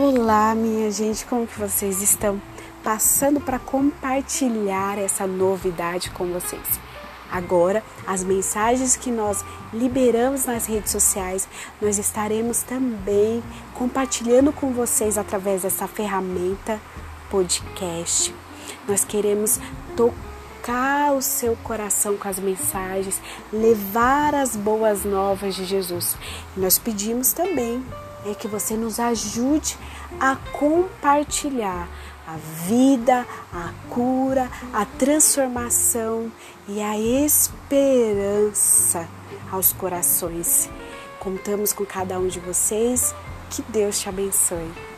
Olá, minha gente, como que vocês estão? Passando para compartilhar essa novidade com vocês. Agora, as mensagens que nós liberamos nas redes sociais, nós estaremos também compartilhando com vocês através dessa ferramenta podcast. Nós queremos tocar o seu coração com as mensagens, levar as boas novas de Jesus. Nós pedimos também é que você nos ajude a compartilhar a vida, a cura, a transformação e a esperança aos corações. Contamos com cada um de vocês. Que Deus te abençoe.